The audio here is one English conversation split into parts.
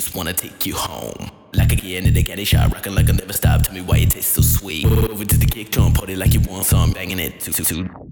just wanna take you home. Like again in the caddy shot, rockin' like I never stop. Tell me why it tastes so sweet. Over to the kick drum, party like you want some, banging it. Two, two, two.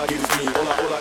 I get is me. All I, all I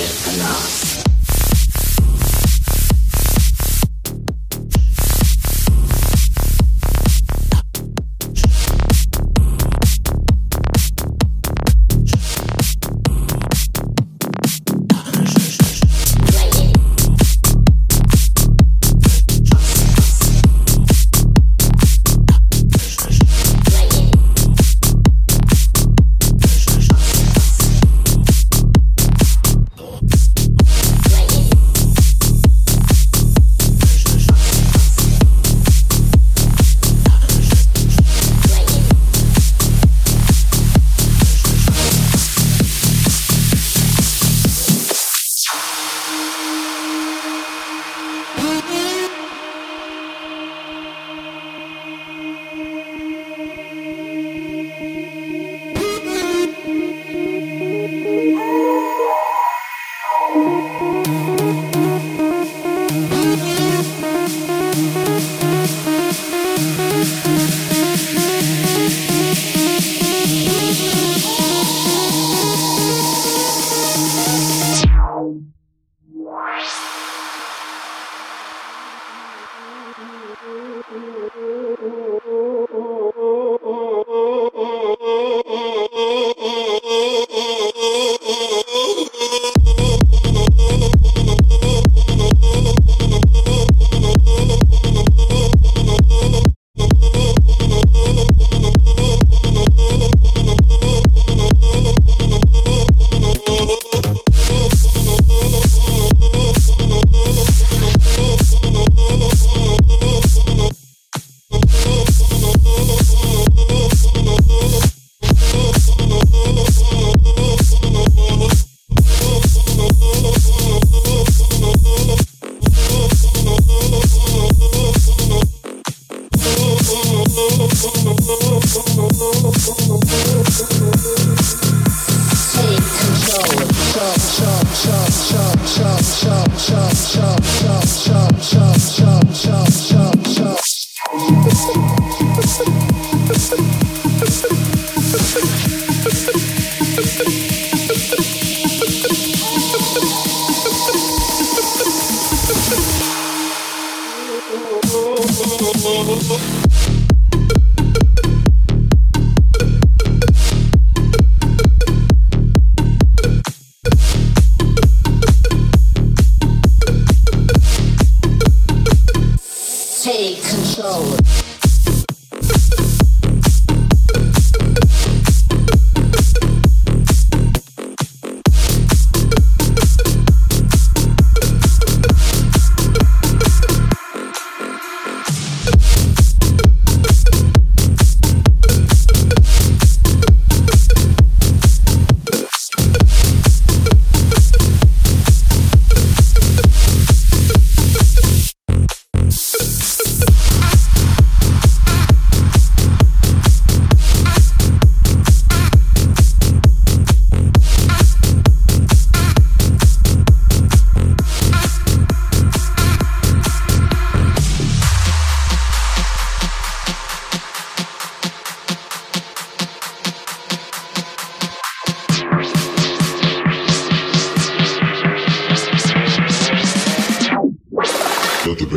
take control.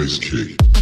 bass kick.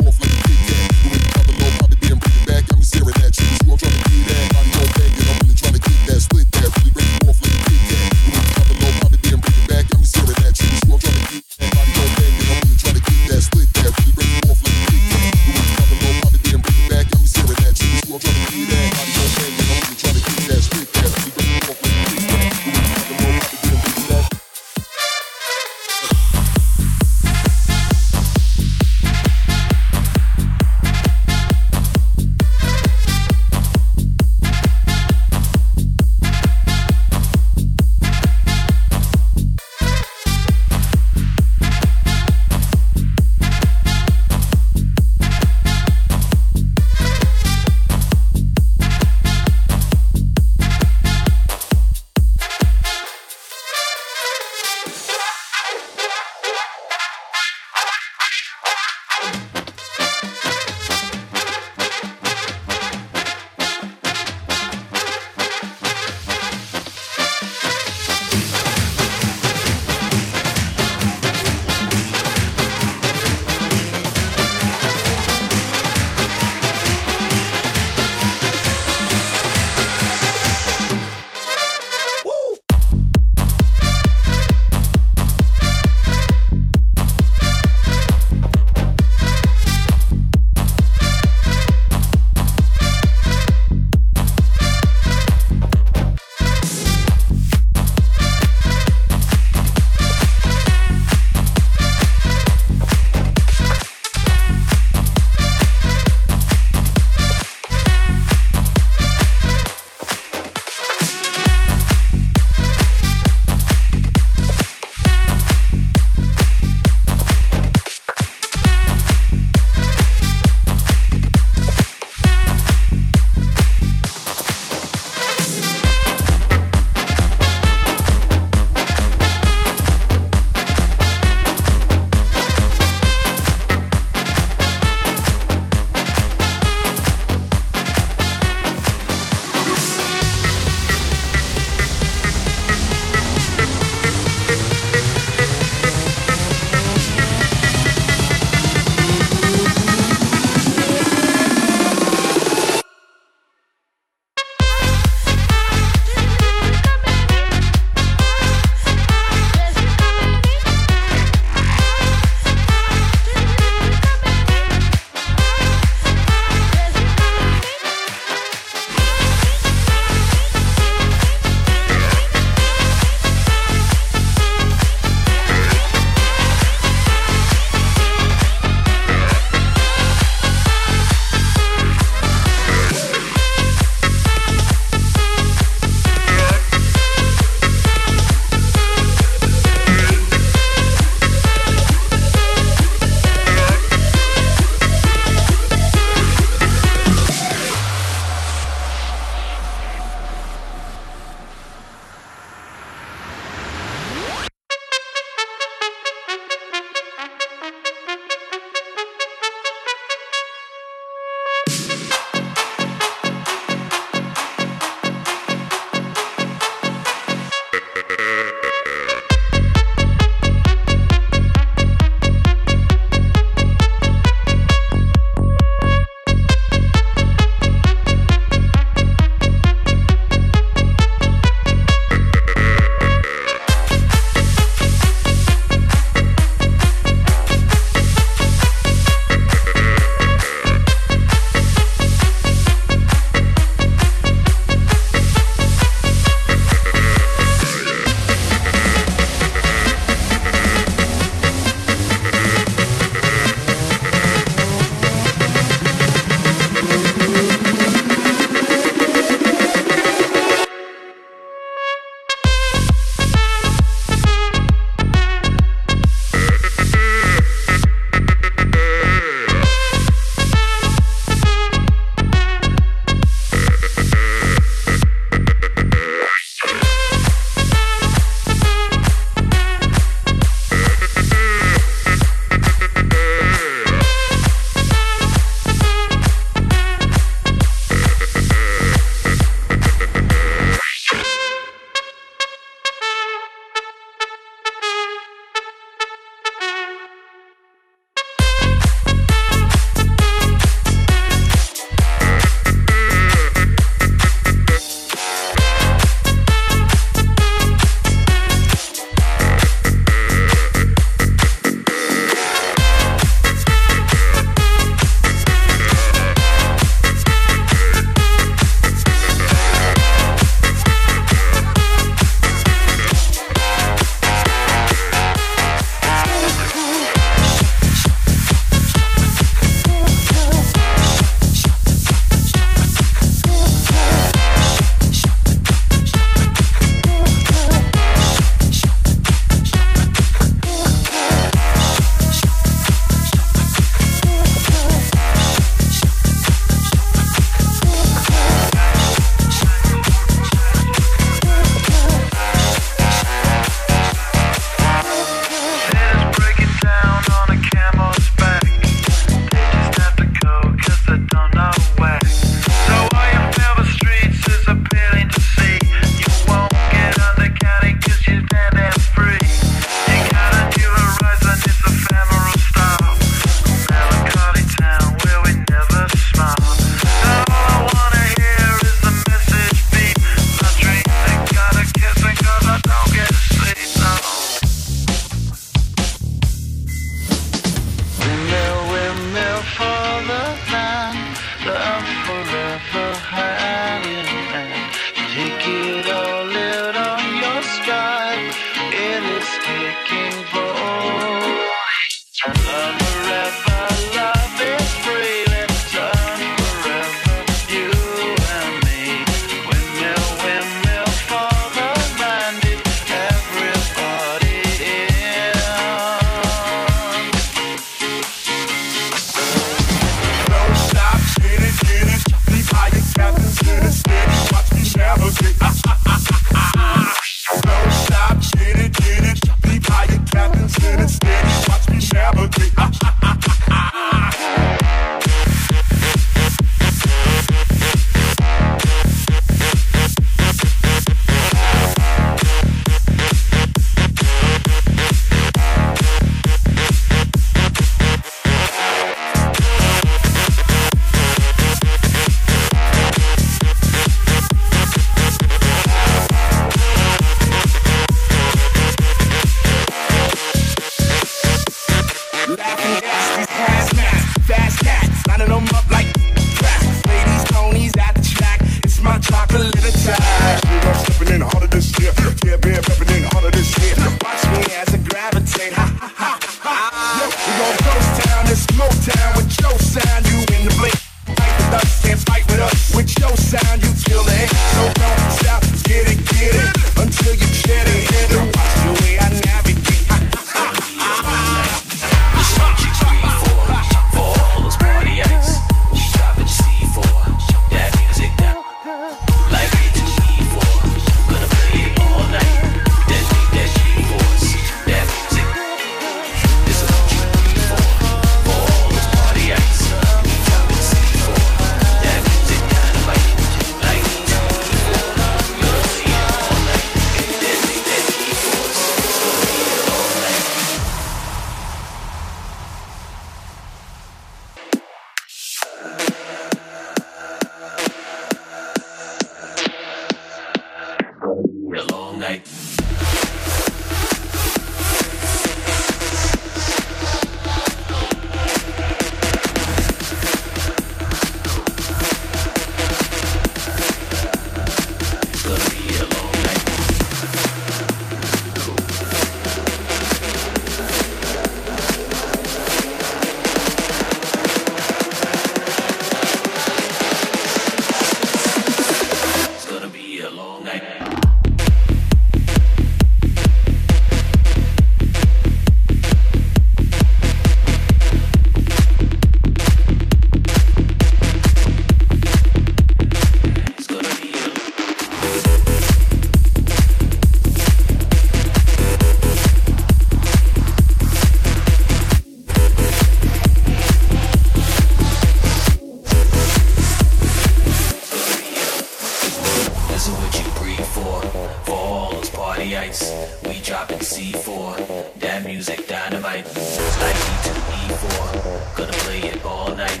for all those partyites. We dropping C4, that music dynamite. Like E to E4, gonna play it all night.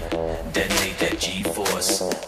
Detonate that G-force.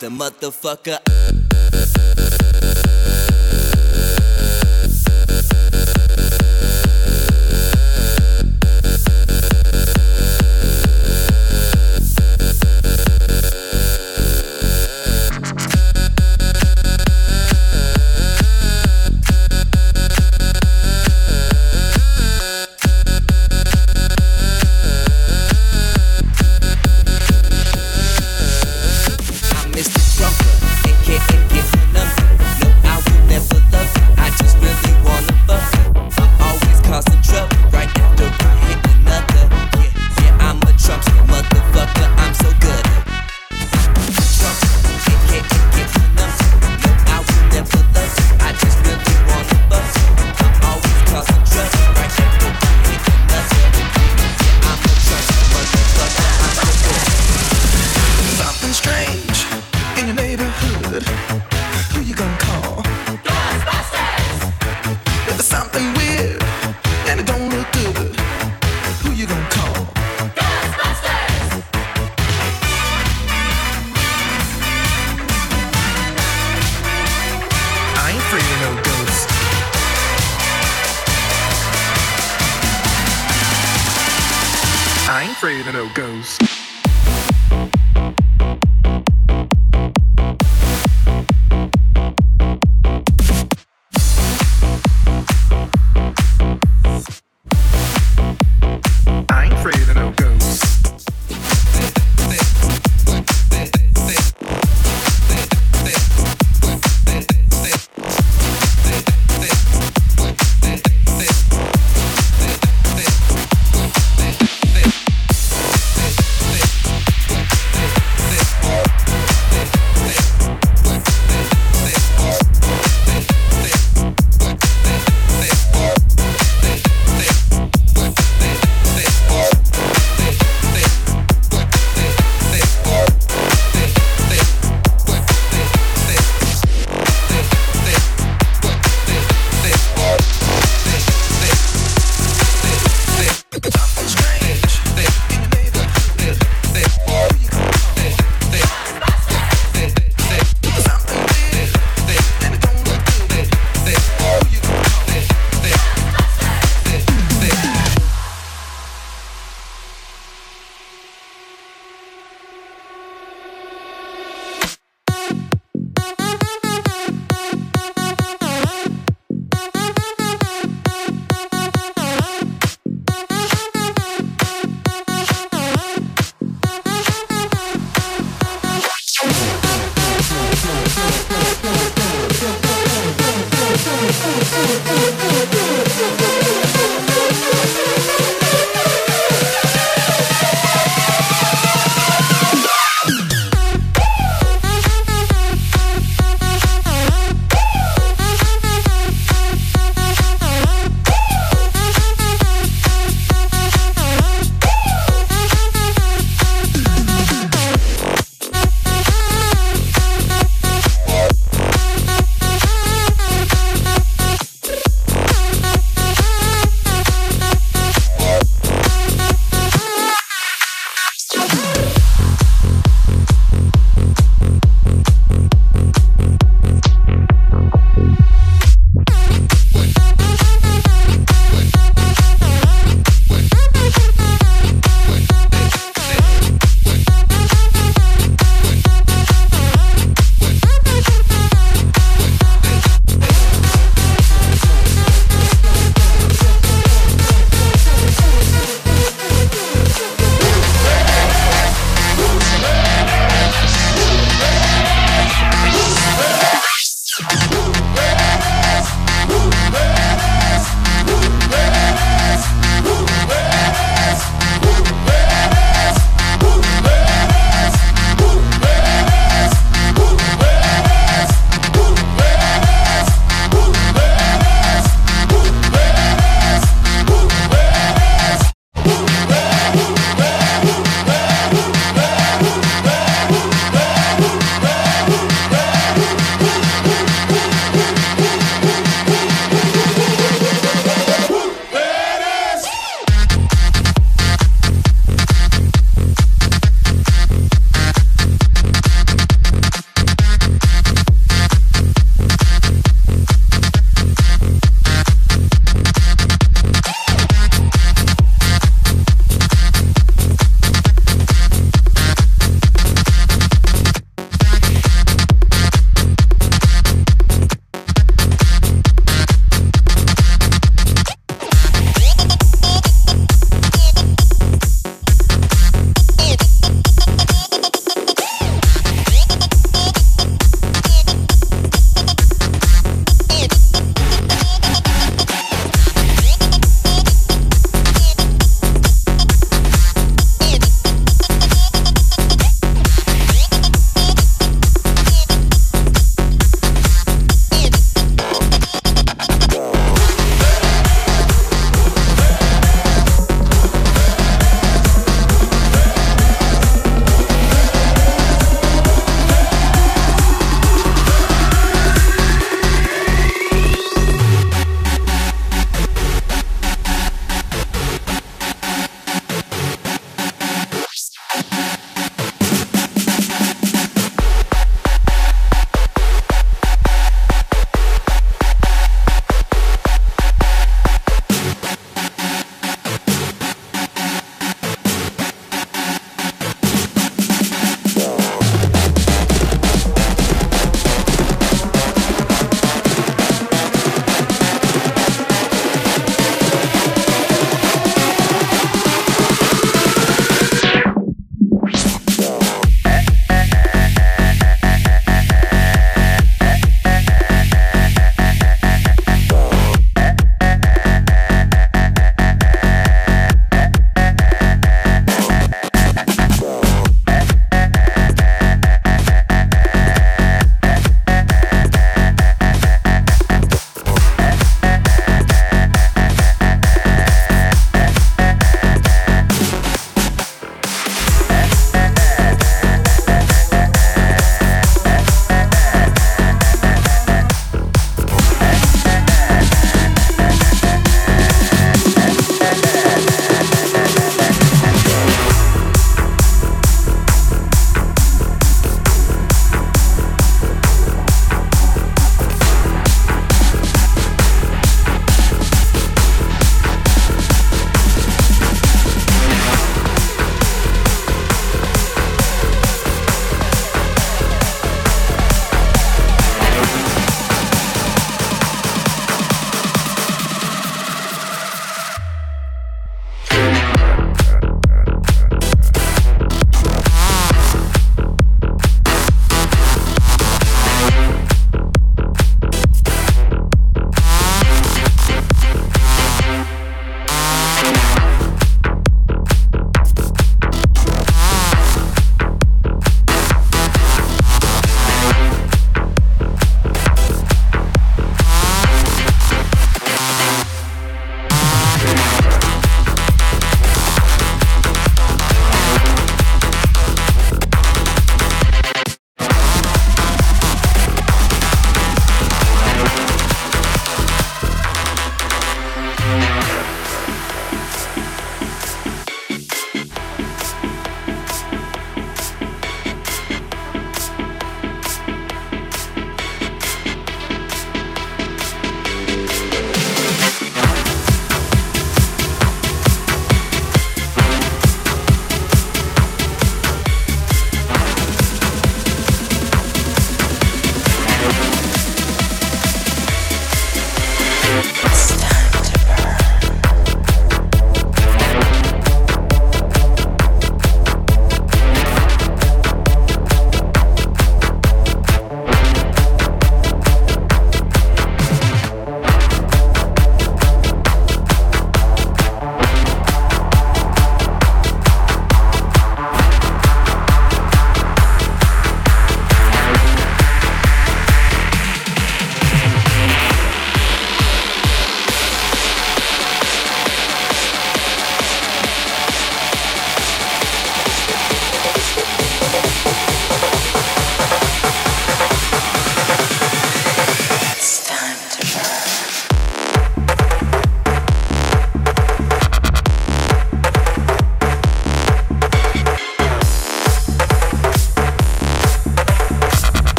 the motherfucker